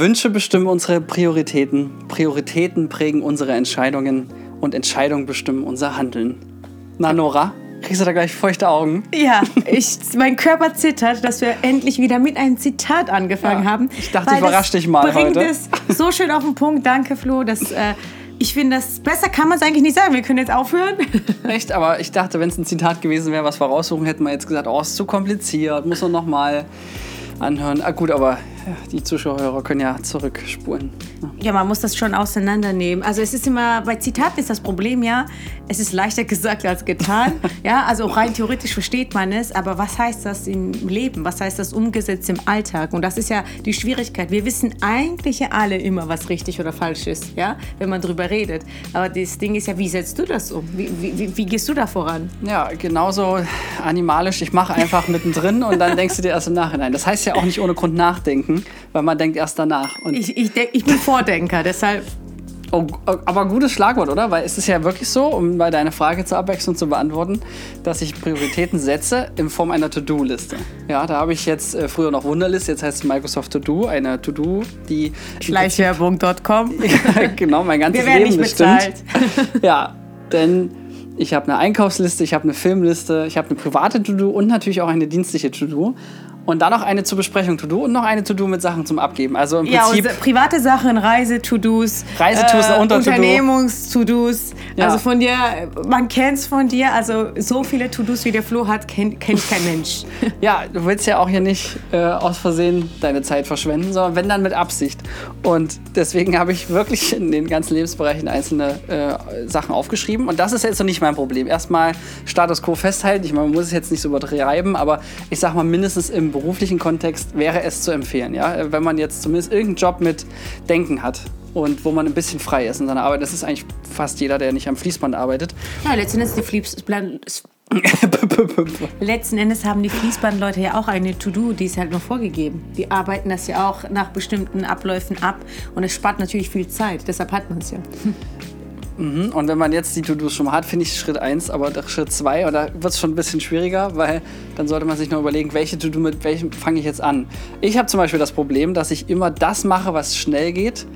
Wünsche bestimmen unsere Prioritäten, Prioritäten prägen unsere Entscheidungen und Entscheidungen bestimmen unser Handeln. Na, Nora, kriegst du da gleich feuchte Augen? Ja, ich, mein Körper zittert, dass wir endlich wieder mit einem Zitat angefangen Ja, haben. ich dachte, ich überrasche dich mal bringt heute. es so schön auf den Punkt. Danke, Flo. Das, äh, ich finde, das besser kann man es eigentlich nicht sagen. Wir können jetzt aufhören. Echt, aber ich dachte, wenn es ein Zitat gewesen wäre, was wir raussuchen, hätten wir jetzt gesagt, oh, ist zu kompliziert, muss man nochmal anhören. Ah, gut, aber ja, die Zuschauer können ja zurückspulen. Ja, man muss das schon auseinandernehmen. Also es ist immer, bei Zitaten ist das Problem ja, es ist leichter gesagt als getan. ja, also rein theoretisch versteht man es, aber was heißt das im Leben? Was heißt das umgesetzt im Alltag? Und das ist ja die Schwierigkeit. Wir wissen eigentlich ja alle immer, was richtig oder falsch ist, ja, wenn man drüber redet. Aber das Ding ist ja, wie setzt du das um? Wie, wie, wie, wie gehst du da voran? Ja, genauso animalisch. Ich mache einfach mittendrin und dann denkst du dir erst im Nachhinein. Das heißt ja auch nicht ohne Grund nachdenken, weil man denkt erst danach. Und Ich, ich, denk, ich bin Vordenker, deshalb Oh, aber gutes Schlagwort, oder? Weil es ist ja wirklich so, um bei deiner Frage zur Abwechslung zu beantworten, dass ich Prioritäten setze in Form einer To-Do-Liste. Ja, da habe ich jetzt äh, früher noch Wunderlist, jetzt heißt es Microsoft To-Do, eine To-Do, die Schleichwerbung.com. genau mein ganzes Wir werden Leben nicht bezahlt. Ja, denn ich habe eine Einkaufsliste, ich habe eine Filmliste, ich habe eine private To-Do und natürlich auch eine dienstliche To-Do. Und dann noch eine zur Besprechung To-Do und noch eine To-Do mit Sachen zum Abgeben. Also im Ja, Prinzip. und private Sachen, Reise-To-Dos, Reise-Tos, äh. Unternehmungs-To-Dos. Ja. Also von dir, man kennt es von dir, also so viele To-Dos wie der Flo hat, kennt, kennt kein Mensch. Ja, du willst ja auch hier nicht äh, aus Versehen deine Zeit verschwenden, sondern wenn dann mit Absicht. Und deswegen habe ich wirklich in den ganzen Lebensbereichen einzelne äh, Sachen aufgeschrieben. Und das ist jetzt noch nicht mein Problem. Erstmal Status quo festhalten. Ich meine, man muss es jetzt nicht so übertreiben, aber ich sag mal, mindestens im beruflichen Kontext wäre es zu empfehlen. Ja? Wenn man jetzt zumindest irgendeinen Job mit Denken hat. Und wo man ein bisschen frei ist in seiner Arbeit. Das ist eigentlich fast jeder, der nicht am Fließband arbeitet. Ja, letzten Endes, die Fließband, letzten Endes haben die Fließbandleute ja auch eine To-Do, die ist halt nur vorgegeben. Die arbeiten das ja auch nach bestimmten Abläufen ab und es spart natürlich viel Zeit. Deshalb hat man es ja. Und wenn man jetzt die To-Dos schon mal hat, finde ich Schritt 1, aber doch Schritt 2, und da wird es schon ein bisschen schwieriger, weil dann sollte man sich noch überlegen, welche To-Do mit welchem fange ich jetzt an. Ich habe zum Beispiel das Problem, dass ich immer das mache, was schnell geht,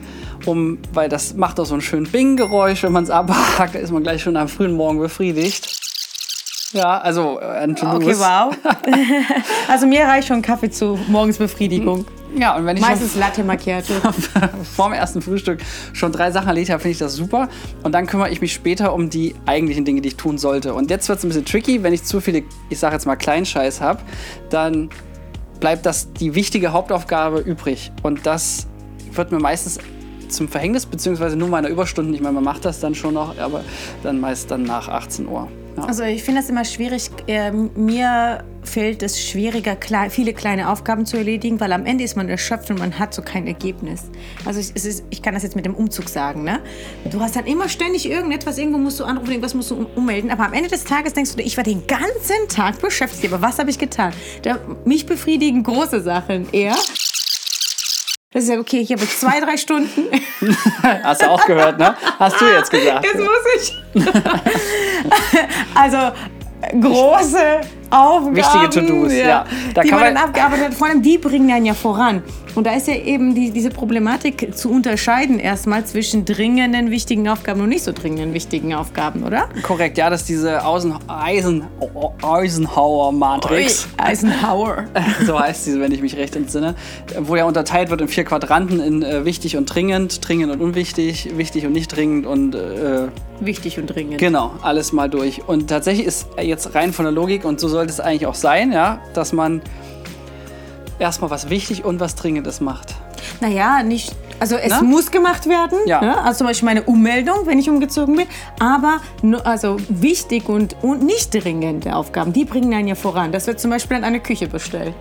um, weil das macht auch so ein schön Bing-Geräusch, wenn man es abhakt, da ist man gleich schon am frühen Morgen befriedigt. Ja, also äh, an To-Dos. Okay, wow. also mir reicht schon Kaffee zu Morgensbefriedigung. Ja, und wenn ich Meistens Latte Macchiato. vorm ersten Frühstück schon drei Sachen erledigt habe, finde ich das super. Und dann kümmere ich mich später um die eigentlichen Dinge, die ich tun sollte. Und jetzt wird es ein bisschen tricky, wenn ich zu viele, ich sage jetzt mal Kleinscheiß habe, dann bleibt das die wichtige Hauptaufgabe übrig. Und das wird mir meistens zum Verhängnis, beziehungsweise nur meiner Überstunden. Ich meine, man macht das dann schon noch, aber dann meist dann nach 18 Uhr. Ja. Also ich finde das immer schwierig. Äh, mir fällt es schwieriger, klei viele kleine Aufgaben zu erledigen, weil am Ende ist man erschöpft und man hat so kein Ergebnis. Also ich, ist, ich kann das jetzt mit dem Umzug sagen. Ne? Du hast dann immer ständig irgendetwas, irgendwo musst du anrufen, irgendwas musst du um, ummelden. Aber am Ende des Tages denkst du, ich war den ganzen Tag beschäftigt. Aber was habe ich getan? Da, mich befriedigen große Sachen eher. Das ist ja okay, ich habe zwei, drei Stunden. Hast du auch gehört, ne? Hast du jetzt gesagt. Jetzt muss ich. also große Aufgaben. Wichtige To-Dos, ja. Da die kann man dann man- abgearbeitet hat. Vor allem die bringen einen ja voran. Und da ist ja eben die, diese Problematik zu unterscheiden erstmal zwischen dringenden, wichtigen Aufgaben und nicht so dringenden, wichtigen Aufgaben, oder? Korrekt, ja, das ist diese Außen, Eisen, Eisenhower-Matrix. Eisenhower. so heißt sie, wenn ich mich recht entsinne, wo ja unterteilt wird in vier Quadranten in äh, wichtig und dringend, dringend und unwichtig, wichtig und nicht dringend und äh, Wichtig und dringend. genau, alles mal durch. Und tatsächlich ist jetzt rein von der Logik, und so sollte es eigentlich auch sein, ja, dass man erstmal was wichtig und was Dringendes macht. Naja, nicht. Also es Na? muss gemacht werden. Ja. Ne? Also zum Beispiel meine Ummeldung, wenn ich umgezogen bin. Aber also wichtig und, und nicht dringende Aufgaben, die bringen einen ja voran. Das wird zum Beispiel an eine Küche bestellt.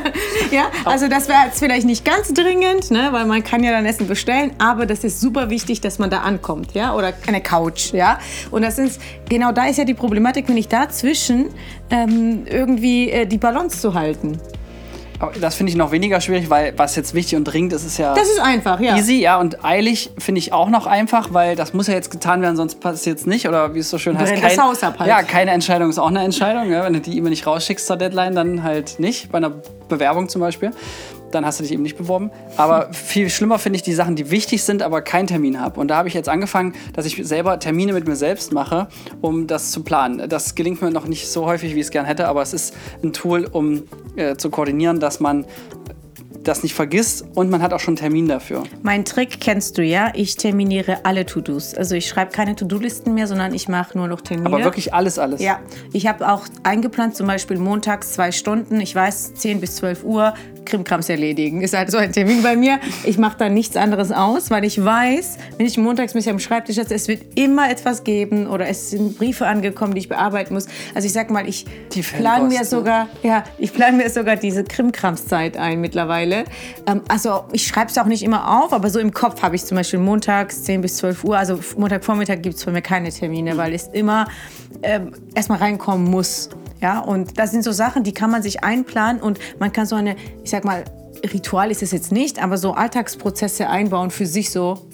ja, also das wäre jetzt vielleicht nicht ganz dringend, ne? weil man kann ja dann Essen bestellen. Aber das ist super wichtig, dass man da ankommt, ja, oder eine Couch, ja. Und das ist genau da ist ja die Problematik, wenn ich dazwischen ähm, irgendwie äh, die Balance zu halten. Das finde ich noch weniger schwierig, weil was jetzt wichtig und dringend ist, ist ja Das ist einfach, ja. easy, ja, und eilig finde ich auch noch einfach, weil das muss ja jetzt getan werden, sonst passiert es nicht, oder wie es so schön heißt. Brennt das Haus ab halt. Ja, keine Entscheidung ist auch eine Entscheidung. Ja. Wenn du die E-Mail nicht rausschickst zur Deadline, dann halt nicht, bei einer Bewerbung zum Beispiel. dann hast du dich eben nicht beworben. Aber viel schlimmer finde ich die Sachen, die wichtig sind, aber keinen Termin habe. Und da habe ich jetzt angefangen, dass ich selber Termine mit mir selbst mache, um das zu planen. Das gelingt mir noch nicht so häufig, wie ich es gern hätte, aber es ist ein Tool, um äh, zu koordinieren, dass man das nicht vergisst und man hat auch schon einen Termin dafür. Mein Trick kennst du ja. Ich terminiere alle To-Dos. Also ich schreibe keine To-Do-Listen mehr, sondern ich mache nur noch Termine. Aber wirklich alles, alles. Ja, ich habe auch eingeplant, zum Beispiel montags zwei Stunden. Ich weiß, 10 bis 12 Uhr Krimkrams erledigen. Ist halt so ein Termin bei mir. Ich mache da nichts anderes aus, weil ich weiß, wenn ich montags mich am Schreibtisch setze, es wird immer etwas geben oder es sind Briefe angekommen, die ich bearbeiten muss. Also ich sag mal, ich plane mir sogar, ja, ich plane mir sogar diese Krimkramszeit ein mittlerweile. Ähm, also ich schreibe es auch nicht immer auf, aber so im Kopf habe ich zum Beispiel montags 10 bis 12 Uhr. Also Montagvormittag gibt es für mich keine Termine, weil es immer ähm, erstmal reinkommen muss. Ja, und das sind so Sachen, die kann man sich einplanen und man kann so eine, ich sag mal, Ritual ist es jetzt nicht, aber so Alltagsprozesse einbauen für sich so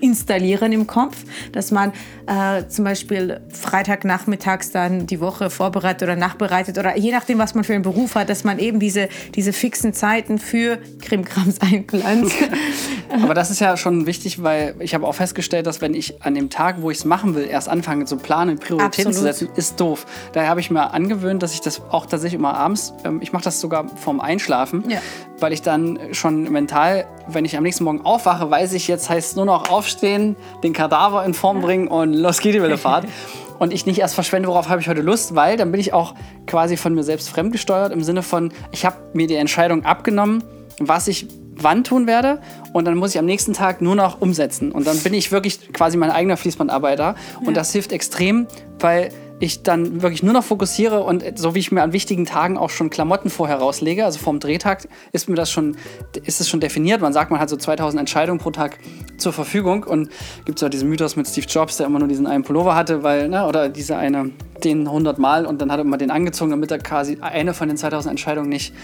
installieren im Kopf, dass man äh, zum Beispiel Freitagnachmittags dann die Woche vorbereitet oder nachbereitet oder je nachdem, was man für einen Beruf hat, dass man eben diese, diese fixen Zeiten für Krimkrams einplant. Aber das ist ja schon wichtig, weil ich habe auch festgestellt, dass wenn ich an dem Tag, wo ich es machen will, erst anfange zu planen, Prioritäten Absolut. zu setzen, ist doof. Daher habe ich mir angewöhnt, dass ich das auch tatsächlich immer abends, ähm, ich mache das sogar vorm Einschlafen, ja. weil ich dann schon mental, wenn ich am nächsten Morgen aufwache, weiß ich, jetzt heißt es nur noch aufstehen, den Kadaver in Form bringen und los geht die Wellefahrt. und ich nicht erst verschwende, worauf habe ich heute Lust, weil dann bin ich auch quasi von mir selbst fremdgesteuert im Sinne von, ich habe mir die Entscheidung abgenommen, was ich wann tun werde und dann muss ich am nächsten Tag nur noch umsetzen und dann bin ich wirklich quasi mein eigener Fließbandarbeiter und ja. das hilft extrem, weil ich dann wirklich nur noch fokussiere und so wie ich mir an wichtigen Tagen auch schon Klamotten vorher rauslege, also vorm Drehtag ist mir das schon, ist es schon definiert. Man sagt, man hat so 2000 Entscheidungen pro Tag zur Verfügung und gibt es auch diesen Mythos mit Steve Jobs, der immer nur diesen einen Pullover hatte, weil, ne, oder diese eine, den 100 Mal und dann hat er immer den angezogen, damit er quasi eine von den 2000 Entscheidungen nicht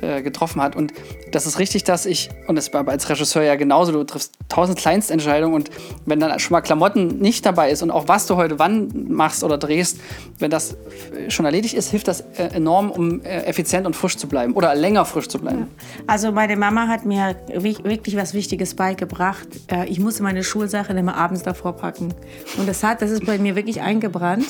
äh, getroffen hat. Und das ist richtig, dass ich, und das war als Regisseur ja genauso, du triffst 1000 Kleinstentscheidungen und wenn dann schon mal Klamotten nicht dabei ist und auch was du heute wann machst oder drehst, wenn das schon erledigt ist, hilft das äh, enorm, um äh, effizient und frisch zu bleiben oder länger frisch zu bleiben. Also meine Mama hat mir wirklich was Wichtiges beigebracht. Äh, ich musste meine Schulsachen immer abends davor packen. Und das hat, das ist bei mir wirklich eingebrannt,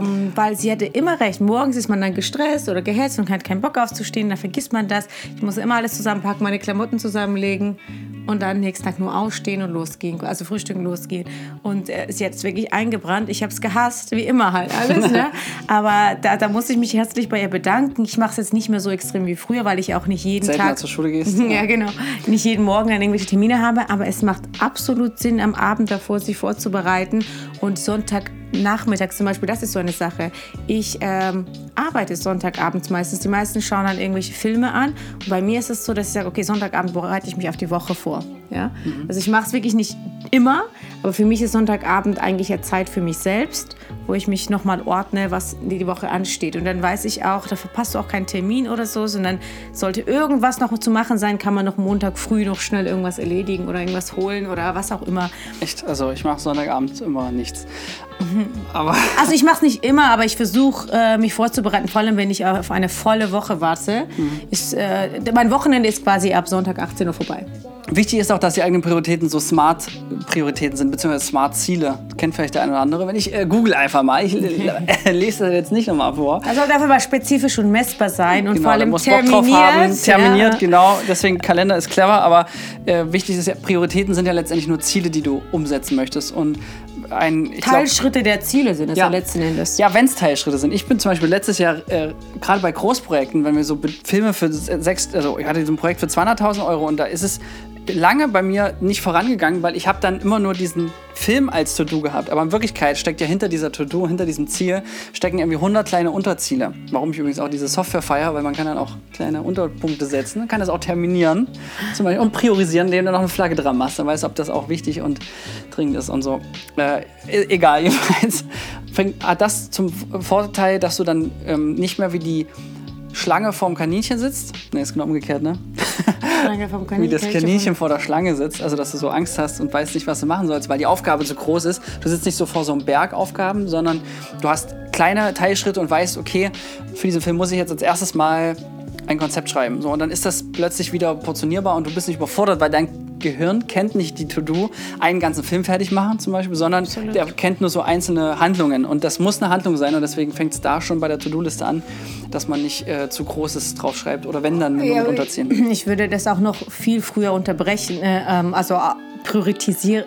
ähm, weil sie hatte immer recht. Morgens ist man dann gestresst oder gehetzt und hat keinen Bock aufzustehen, dann vergisst man das. Ich muss immer alles zusammenpacken, meine Klamotten zusammenlegen und dann nächsten Tag nur aufstehen und losgehen, also frühstücken losgehen. Und äh, ist jetzt wirklich eingebrannt. Ich habe es gehasst, wie immer halt alles. Ne? Aber da, da muss ich mich herzlich bei ihr bedanken. Ich mache es jetzt nicht mehr so extrem wie früher, weil ich auch nicht jeden Seltener Tag zur Schule gehst. ja, genau. Nicht jeden Morgen dann irgendwelche Termine habe. Aber es macht absolut Sinn, am Abend davor sich vorzubereiten und Sonntag Nachmittags zum Beispiel, das ist so eine Sache. Ich ähm, arbeite Sonntagabends meistens. Die meisten schauen dann irgendwelche Filme an. Und bei mir ist es so, dass ich sage, okay, Sonntagabend bereite ich mich auf die Woche vor. Ja? Mhm. Also ich mache es wirklich nicht immer, aber für mich ist Sonntagabend eigentlich ja Zeit für mich selbst, wo ich mich nochmal ordne, was die Woche ansteht. Und dann weiß ich auch, da verpasst du auch keinen Termin oder so, sondern sollte irgendwas noch zu machen sein, kann man noch Montag früh noch schnell irgendwas erledigen oder irgendwas holen oder was auch immer. Echt? Also ich mache Sonntagabend immer nichts. Aber also ich mache es nicht immer, aber ich versuche äh, mich vorzubereiten, vor allem wenn ich auf eine volle Woche warte. Mhm. Ist, äh, mein Wochenende ist quasi ab Sonntag 18 Uhr vorbei. Wichtig ist auch, dass die eigenen Prioritäten so Smart-Prioritäten sind, beziehungsweise Smart-Ziele. Kennt vielleicht der eine oder andere. Wenn ich äh, google einfach mal, ich lese das jetzt nicht nochmal vor. Also darf aber spezifisch und messbar sein und genau, vor allem muss terminiert. Bock drauf haben, terminiert, ja. genau. Deswegen Kalender ist clever, aber äh, wichtig ist ja, Prioritäten sind ja letztendlich nur Ziele, die du umsetzen möchtest. Und ein Teilschritte glaub, der Ziele sind es ja, ja letzten Endes. Ja, wenn es Teilschritte sind. Ich bin zum Beispiel letztes Jahr äh, gerade bei Großprojekten, wenn wir so Filme für sechs, also ich hatte so ein Projekt für 200.000 Euro und da ist es lange bei mir nicht vorangegangen, weil ich habe dann immer nur diesen Film als To-Do gehabt. Aber in Wirklichkeit steckt ja hinter dieser To-Do, hinter diesem Ziel, stecken irgendwie 100 kleine Unterziele. Warum ich übrigens auch diese Software feiere, weil man kann dann auch kleine Unterpunkte setzen, kann das auch terminieren zum Beispiel, und priorisieren, indem du noch eine Flagge dran machst. Dann weißt du, ob das auch wichtig und dringend ist und so. Äh, e-, egal, jedenfalls hat das zum Vorteil, dass du dann ähm, nicht mehr wie die Schlange vorm Kaninchen sitzt. Ne, ist genau umgekehrt, ne? Schlange vom Kaninchen. Wie das Kaninchen vor der Schlange sitzt, also dass du so Angst hast und weißt nicht, was du machen sollst, weil die Aufgabe zu groß ist. Du sitzt nicht so vor so einem Berg Aufgaben, sondern du hast kleine Teilschritte und weißt, okay, für diesen Film muss ich jetzt als erstes mal ein Konzept schreiben. So, und dann ist das plötzlich wieder portionierbar und du bist nicht überfordert, weil dein Gehirn kennt nicht die To-Do, einen ganzen Film fertig machen zum Beispiel, sondern Absolut. der kennt nur so einzelne Handlungen. Und das muss eine Handlung sein und deswegen fängt es da schon bei der To-Do-Liste an, dass man nicht äh, zu Großes draufschreibt oder wenn dann nur Ja, mit aber unterziehen. Ich würde das auch noch viel früher unterbrechen, äh, ähm, also äh, priorisieren.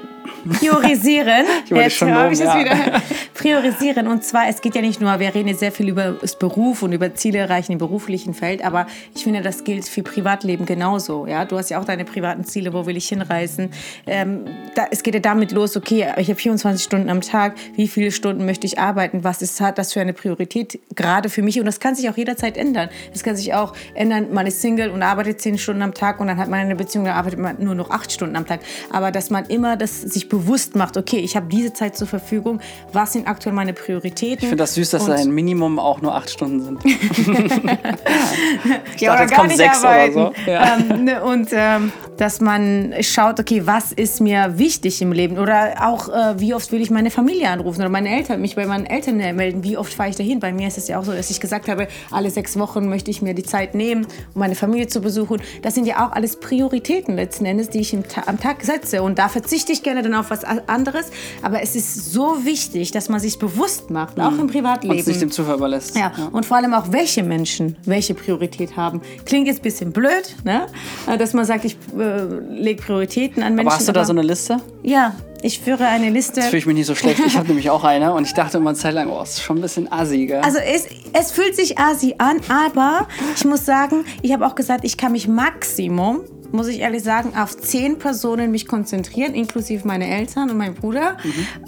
Priorisieren. Ich Jetzt schon habe ich es ja. wieder. Priorisieren. Und zwar, es geht ja nicht nur, wir reden jetzt sehr viel über das Beruf und über Ziele erreichen im beruflichen Feld, aber ich finde, das gilt für Privatleben genauso. Ja? Du hast ja auch deine privaten Ziele, wo will ich hinreisen. Ähm, da, es geht ja damit los, okay, ich habe 24 Stunden am Tag, wie viele Stunden möchte ich arbeiten, was ist hat das für eine Priorität gerade für mich und das kann sich auch jederzeit ändern. Es kann sich auch ändern, man ist Single und arbeitet 10 Stunden am Tag und dann hat man eine Beziehung, da arbeitet man nur noch 8 Stunden am Tag. Aber dass man immer das sich bewusst macht, okay, ich habe diese Zeit zur Verfügung, was sind aktuell meine Prioritäten. Ich finde das süß, dass Und- dein Minimum auch nur acht Stunden sind. ich Ja, dachte, oder jetzt gar kommen nicht sechs arbeiten. oder so. Ja. Ähm, ne, und ähm, dass man schaut, okay, was ist mir wichtig im Leben? Oder auch, äh, wie oft will ich meine Familie anrufen oder meine Eltern, mich bei meinen Eltern melden? Wie oft fahre ich dahin? Bei mir ist es ja auch so, dass ich gesagt habe, alle sechs Wochen möchte ich mir die Zeit nehmen, um meine Familie zu besuchen. Das sind ja auch alles Prioritäten letzten Endes, die ich im Ta am Tag setze. Und da verzichte ich gerne dann auf was anderes. Aber es ist so wichtig, dass man sich bewusst macht, auch im Und Privatleben. es nicht dem Zufall überlässt. Ja, und vor allem auch, welche Menschen welche Priorität haben. Klingt jetzt ein bisschen blöd, ne? Äh, dass man sagt, ich äh, lege Prioritäten an Menschen. Aber hast du da so eine Liste? Ja, ich führe eine Liste. Fühle ich mich nicht so schlecht. Ich habe nämlich auch eine und ich dachte immer eine Zeit lang, oh, das ist schon ein bisschen assi, gell? Also es, es fühlt sich asi an, aber ich muss sagen, ich habe auch gesagt, ich kann mich Maximum, muss ich ehrlich sagen, auf zehn Personen mich konzentrieren, inklusive meine Eltern und mein Bruder,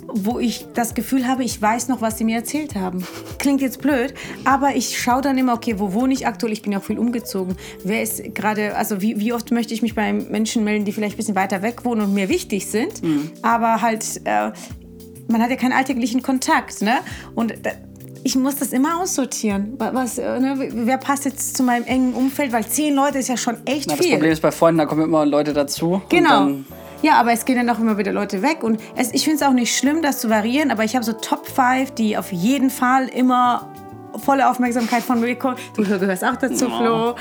wo ich das Gefühl habe, ich weiß noch, was sie mir erzählt haben. Klingt jetzt blöd, aber ich schaue dann immer, okay, wo wohne ich aktuell? Ich bin ja auch viel umgezogen. Wer ist gerade, also wie, wie oft möchte ich mich bei Menschen melden, die vielleicht ein bisschen weiter weg wohnen und mir wichtig sind, aber halt... Äh, man hat ja keinen alltäglichen Kontakt, ne? Und ich muss das immer aussortieren. Wa- Was, äh, ne? Wer passt jetzt zu meinem engen Umfeld? Weil zehn Leute ist ja schon echt Na, das viel. Problem ist bei Freunden, da kommen immer Leute dazu. Genau. Ja, aber es gehen dann auch immer wieder Leute weg. Und es, ich finde es auch nicht schlimm, das zu variieren, aber ich habe so Top 5, die auf jeden Fall immer volle Aufmerksamkeit von mir bekommen. Du gehörst auch dazu, Flo.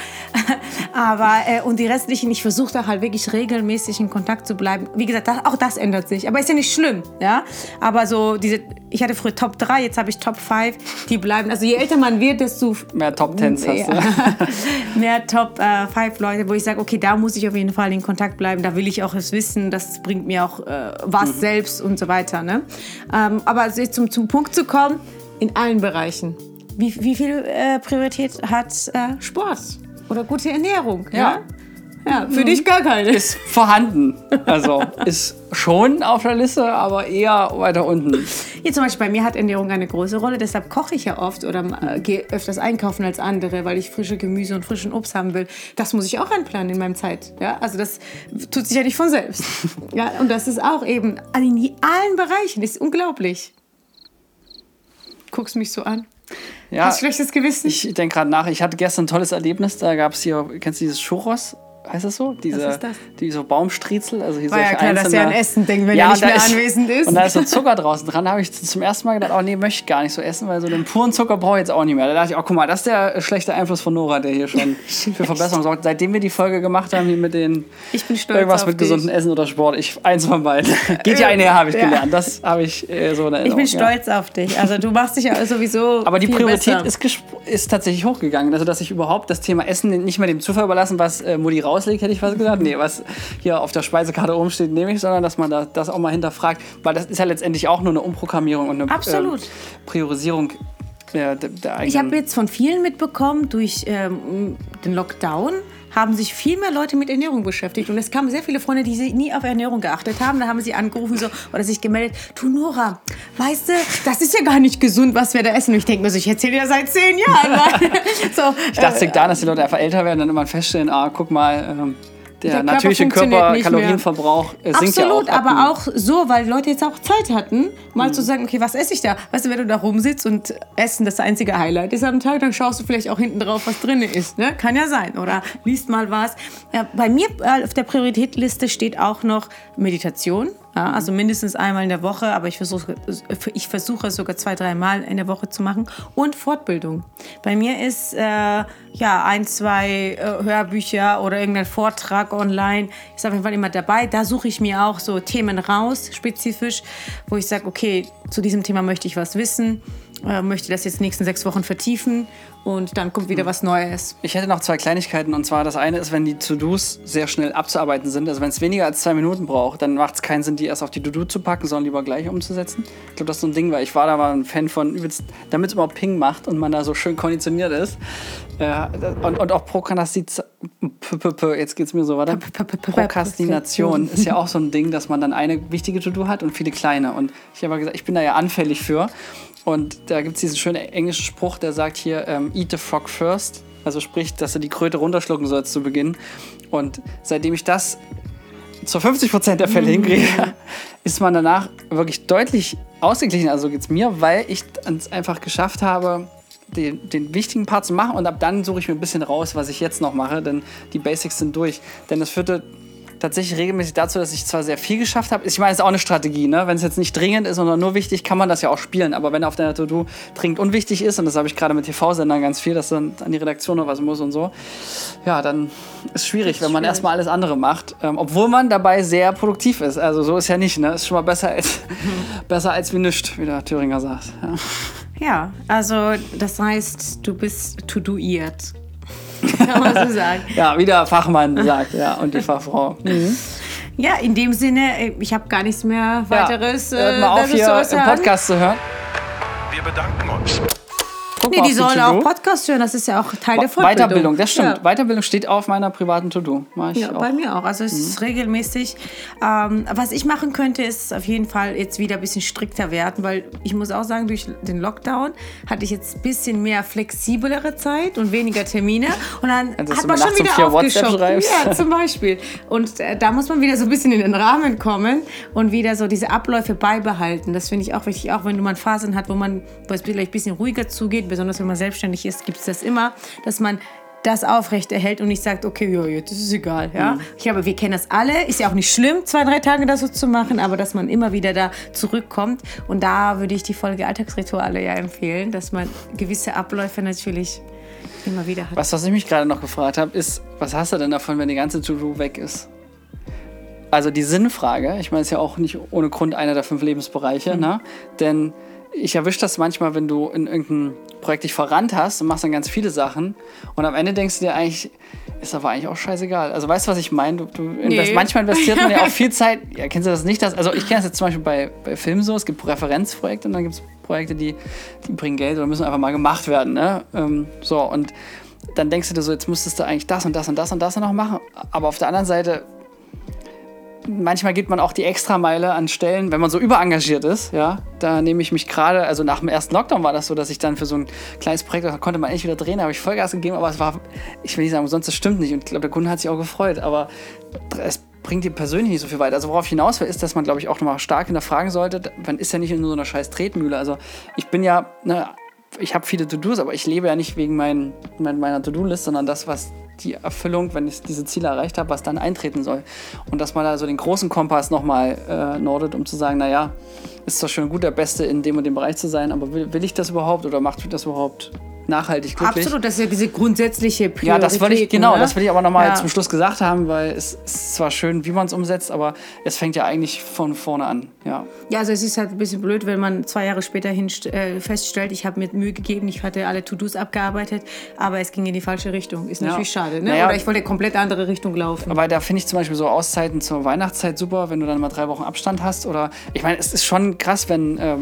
aber, äh, und die restlichen, ich versuche da halt wirklich regelmäßig in Kontakt zu bleiben. Wie gesagt, das, auch das ändert sich. Aber ist ja nicht schlimm, ja. Aber so diese, ich hatte früher Top 3, jetzt habe ich Top 5, die bleiben. Also je älter man wird, desto mehr Top Tens hast du. mehr Top 5 Leute, wo ich sage, okay, da muss ich auf jeden Fall in Kontakt bleiben, da will ich auch es wissen, das bringt mir auch äh, was selbst und so weiter. Ne? Ähm, aber also jetzt zum, zum Punkt zu kommen, in allen Bereichen. Wie, wie viel äh, Priorität hat äh, Sport oder gute Ernährung? Ja. Ja, für dich gar keine. Ist vorhanden. Also ist schon auf der Liste, aber eher weiter unten. Hier zum Beispiel bei mir hat Ernährung eine große Rolle, deshalb koche ich ja oft oder äh, gehe öfters einkaufen als andere, weil ich frische Gemüse und frischen Obst haben will. Das muss ich auch einplanen in meinem Zeit. Ja? Also das tut sich ja nicht von selbst. ja? Und das ist auch eben in allen Bereichen, das ist unglaublich. Guckst mich so an. Ja, Hast schlechtes Gewissen? ich denke gerade nach. Ich hatte gestern ein tolles Erlebnis. Da gab es hier, kennst du dieses Churros? Heißt das so? Diese, ist das? Die so Baumstriezel. Also hier War ja klar, dass einzelne- er ein Essen denkt, wenn er nicht mehr anwesend ist. Und da ist so Zucker draußen dran. Da habe ich zum ersten Mal gedacht, oh nee, möchte ich gar nicht so essen, weil so den puren Zucker brauche ich jetzt auch nicht mehr. Da dachte ich, oh guck mal, das ist der schlechte Einfluss von Nora, der hier schon für Verbesserung sorgt. Seitdem wir die Folge gemacht haben, hier mit den Ich bin stolz irgendwas mit dich. gesunden Essen oder Sport, ich eins von beiden. Geht ja einher, habe ich Ja. gelernt. Das habe ich äh, so in Ich Erinnerung. bin ja. stolz auf dich. Also du machst dich ja sowieso Aber die Priorität ist, ist tatsächlich hochgegangen. Also, dass ich überhaupt das Thema Essen nicht mehr dem Zufall überlassen, was äh, Mutti rauslegt, hätte ich fast gesagt. Nee, was hier auf der Speisekarte oben steht, nehme ich, sondern dass man da, das auch mal hinterfragt. Weil das ist ja letztendlich auch nur eine Umprogrammierung und eine ähm, Priorisierung der, der, eigenen. Ich habe jetzt von vielen mitbekommen, durch ähm, den Lockdown haben sich viel mehr Leute mit Ernährung beschäftigt. Und es kamen sehr viele Freunde, die nie auf Ernährung geachtet haben. Da haben sie angerufen so, oder sich gemeldet, du Nora, weißt du, das ist ja gar nicht gesund, was wir da essen. Und ich denke mir so, ich erzähle dir seit zehn Jahren. so, ich dachte, liegt daran, dass die Leute einfach älter werden und dann immer feststellen, ah, guck mal, ähm, der, Der natürliche funktioniert Körper, äh, sinkt Absolut, ja auch. ab aber auch so, weil Leute jetzt auch Zeit hatten, mal Mhm. zu sagen, okay, was esse ich da? Weißt du, wenn du da rumsitzt und Essen das einzige Highlight ist am Tag, dann schaust du vielleicht auch hinten drauf, was drin ist. Ne? Kann ja sein. Oder liest mal was. Ja, bei mir äh, auf der Prioritätliste steht auch noch Meditation. Ja, also mindestens einmal in der Woche, aber ich versuche, ich versuche es sogar zwei, dreimal in der Woche zu machen. Und Fortbildung. Bei mir ist äh, ja ein, zwei äh, Hörbücher oder irgendein Vortrag online, ist auf jeden Fall immer dabei. Da suche ich mir auch so Themen raus, spezifisch, wo ich sage, okay, zu diesem Thema möchte ich was wissen, äh, möchte das jetzt nächsten sechs Wochen vertiefen und dann kommt wieder was Neues. Ich hätte noch zwei Kleinigkeiten und zwar das eine ist, wenn die To-Dos sehr schnell abzuarbeiten sind, also wenn es weniger als zwei Minuten braucht, dann macht es keinen Sinn, die erst auf die To-Do zu packen, sondern lieber gleich umzusetzen. Ich glaube, das ist so ein Ding, weil ich war da mal ein Fan von, damit es immer Ping macht und man da so schön konditioniert ist. Äh, und, und auch Prokrastination, jetzt geht es mir so, warte. Prokrastination ist ja auch so ein Ding, dass man dann eine wichtige To-Do hat und viele kleine. Und ich habe gesagt, ich bin da ja anfällig für. Und da gibt es diesen schönen englischen Spruch, der sagt hier, ähm, eat the frog first. Also sprich, dass du die Kröte runterschlucken sollst zu Beginn. Und seitdem ich das zu 50 Prozent der Fälle hinkriege, ist man danach wirklich deutlich ausgeglichen. Also geht es mir, weil ich es einfach geschafft habe, den, den, wichtigen Part zu machen und ab dann suche ich mir ein bisschen raus, was ich jetzt noch mache, denn die Basics sind durch. Denn es führte tatsächlich regelmäßig dazu, dass ich zwar sehr viel geschafft habe. Ich meine, es ist auch eine Strategie, ne? Wenn es jetzt nicht dringend ist, sondern nur wichtig, kann man das ja auch spielen. Aber wenn auf deiner To-Do dringend unwichtig ist, und das habe ich gerade mit TV-Sendern ganz viel, dass dann an die Redaktion noch was muss und so, ja, dann ist es schwierig, wenn man erstmal alles andere macht. Ähm, obwohl man dabei sehr produktiv ist. Also so ist ja nicht, ne? Ist schon mal besser als, besser als wie nichts, wie der Thüringer sagt. Ja. ja, also das heißt, du bist to-doiert. Kann man so sagen. ja, wie der Fachmann sagt, ja, und die Fachfrau. Mhm. Ja, in dem Sinne, äh, ich habe gar nichts mehr weiteres. Ja, hört mal auf, hier im Podcast zu hören. Wir bedanken uns. Guck nee, die sollen auch Podcast hören, das ist ja auch Teil der Fortbildung. Weiterbildung, das stimmt. Ja. Weiterbildung steht auf meiner privaten To-Do. Ja, auch. bei mir auch. Also es mhm. ist regelmäßig. Ähm, was ich machen könnte, ist auf jeden Fall jetzt wieder ein bisschen strikter werden, weil ich muss auch sagen, durch den Lockdown hatte ich jetzt ein bisschen mehr flexiblere Zeit und weniger Termine. Und dann also, hat man schon wieder aufgeschockt. Ja, zum Beispiel. Und äh, da muss man wieder so ein bisschen in den Rahmen kommen und wieder so diese Abläufe beibehalten. Das finde ich auch wichtig, auch wenn man Phasen hat, wo man wo es vielleicht ein bisschen ruhiger zugeht, besonders wenn man selbstständig ist, gibt es das immer, dass man das aufrechterhält und nicht sagt, okay, ja, jetzt ist es egal. Ja? Mhm. Ich glaube, wir kennen das alle. Ist ja auch nicht schlimm, zwei, drei Tage das so zu machen, aber dass man immer wieder da zurückkommt. Und da würde ich die Folge Alltagsrituale ja empfehlen, dass man gewisse Abläufe natürlich immer wieder hat. Was, was ich mich gerade noch gefragt habe, ist, was hast du denn davon, wenn die ganze To-Do weg ist? Also die Sinnfrage, ich meine, es ist ja auch nicht ohne Grund einer der fünf Lebensbereiche, mhm. ne? Denn ich erwische das manchmal, wenn du in irgendein Projekt dich verrannt hast und machst dann ganz viele Sachen und am Ende denkst du dir eigentlich, ist aber eigentlich auch scheißegal. Also weißt du, was ich meine? Du, du nee. invest, manchmal investiert man ja auch viel Zeit. Ja, kennst du das nicht? Dass, also ich kenne das jetzt zum Beispiel bei, bei Filmen so, es gibt Referenzprojekte und dann gibt es Projekte, die, die bringen Geld oder müssen einfach mal gemacht werden. Ne? Ähm, so, und dann denkst du dir so, jetzt müsstest du eigentlich das und das und das und das noch machen. Aber auf der anderen Seite manchmal geht man auch die Extrameile an Stellen, wenn man so überengagiert ist. Ja, da nehme ich mich gerade, also nach dem ersten Lockdown war das so, dass ich dann für so ein kleines Projekt, da konnte man endlich wieder drehen, da habe ich Vollgas gegeben, aber es war, ich will nicht sagen, sonst das stimmt nicht. Und ich glaube, der Kunde hat sich auch gefreut, aber es bringt dir persönlich nicht so viel weiter. Also worauf hinaus will, ist, dass man, glaube ich, auch nochmal stark hinterfragen sollte, man ist ja nicht in so einer scheiß Tretmühle. Also ich bin ja, ne, ich habe viele To-Dos, aber ich lebe ja nicht wegen mein, meiner To-Do-List, sondern das, was die Erfüllung, wenn ich diese Ziele erreicht habe, was dann eintreten soll. Und dass man da so den großen Kompass nochmal äh, nordet, um zu sagen, naja, ist doch schön gut, der Beste in dem und dem Bereich zu sein, aber will, will ich das überhaupt oder macht mich das überhaupt nachhaltig glücklich. Absolut, das ist ja diese grundsätzliche Priorität. Ja, das wollte ich, genau, ne? das will ich aber nochmal ja. zum Schluss gesagt haben, weil es ist zwar schön, wie man es umsetzt, aber es fängt ja eigentlich von vorne an. Ja, ja also es ist halt ein bisschen blöd, wenn man zwei Jahre später hin, äh, feststellt, ich habe mir Mühe gegeben, ich hatte alle To-Dos abgearbeitet, aber es ging in die falsche Richtung. Ist natürlich ja. schade, ne? Naja, Oder ich wollte komplett andere Richtung laufen. Aber da finde ich zum Beispiel so Auszeiten zur Weihnachtszeit super, wenn du dann mal drei Wochen Abstand hast. Oder ich meine, es ist schon krass, wenn. Äh,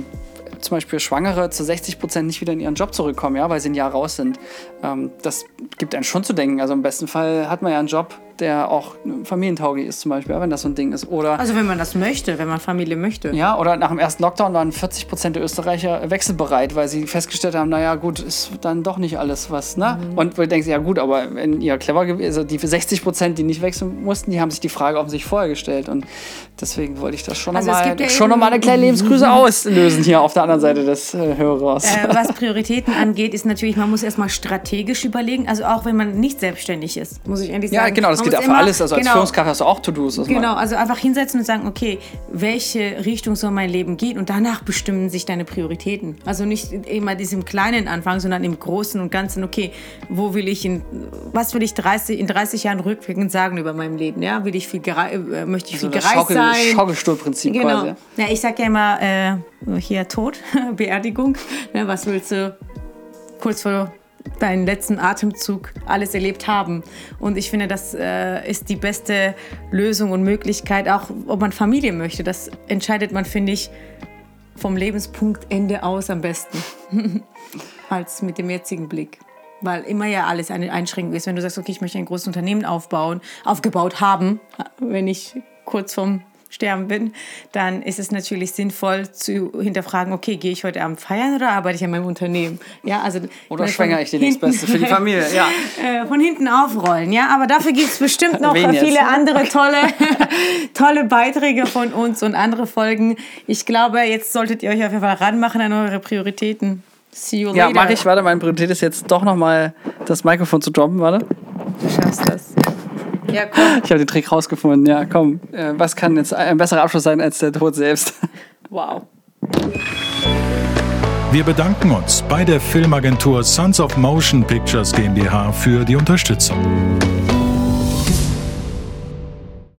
zum Beispiel Schwangere zu 60 Prozent nicht wieder in ihren Job zurückkommen, ja, weil sie ein Jahr raus sind. Ähm, das gibt einen schon zu denken. Also im besten Fall hat man ja einen Job, der auch familientauglich ist, zum Beispiel, wenn das so ein Ding ist. Oder, also wenn man das möchte, wenn man Familie möchte. Ja, oder nach dem ersten Lockdown waren 40 Prozent der Österreicher wechselbereit, weil sie festgestellt haben, naja gut, ist dann doch nicht alles was. Ne? Mhm. Und wir denken, ja gut, aber wenn ihr clever gewesen also die 60 Prozent, die nicht wechseln mussten, die haben sich die Frage offensichtlich vorher gestellt. Und deswegen wollte ich das schon also nochmal ja schon noch mal eine kleine Lebensgrüße auslösen hier auf der anderen Seite des äh, Hörers. Äh, was Prioritäten angeht, ist natürlich, man muss erstmal strategisch überlegen, also auch wenn man nicht selbstständig ist, muss ich ehrlich sagen. Ja, genau, das das geht für immer- alles. Also als genau. Führungskraft hast du auch To-Dos. Also Genau, also einfach hinsetzen und sagen, okay, welche Richtung soll mein Leben gehen? Und danach bestimmen sich deine Prioritäten. Also nicht immer diesem kleinen Anfang, sondern im Großen und Ganzen, okay, wo will ich in, was will ich 30, in 30 Jahren rückwirkend sagen über mein Leben? Ja, will ich viel äh, möchte ich So viel das gereist Schaukel, sein? Schaukelstuhlprinzip Genau. quasi. Ja, ich sag ja immer, äh, hier Tod, Beerdigung. Ne, was willst du kurz vor deinen letzten Atemzug alles erlebt haben? Und ich finde, das äh, ist die beste Lösung und Möglichkeit, auch ob man Familie möchte. Das entscheidet man, finde ich, vom Lebenspunktende aus am besten. Als mit dem jetzigen Blick. Weil immer ja alles eine Einschränkung ist. Wenn du sagst, okay, ich möchte ein großes Unternehmen aufbauen, aufgebaut haben, wenn ich kurz vorm Sterben bin, dann ist es natürlich sinnvoll zu hinterfragen, okay, gehe ich heute Abend feiern oder arbeite ich an meinem Unternehmen? Ja, also, Oder schwängere ich die nächstbeste für die Familie. Ja. äh, von hinten aufrollen, ja. Aber dafür gibt es bestimmt noch Wen äh, jetzt? viele andere tolle, tolle Beiträge von uns und andere Folgen. Ich glaube, jetzt solltet ihr euch auf jeden Fall ranmachen an eure Prioritäten. See you Ja, later. mache ich. Warte, meine Priorität ist jetzt doch nochmal das Mikrofon zu droppen. Warte. Du schaffst das. Ja, komm. Ich habe den Trick rausgefunden. Ja, komm. Äh, was kann jetzt ein besserer Abschluss sein als der Tod selbst? Wow. Wir bedanken uns bei der Filmagentur Sons of Motion Pictures GmbH für die Unterstützung.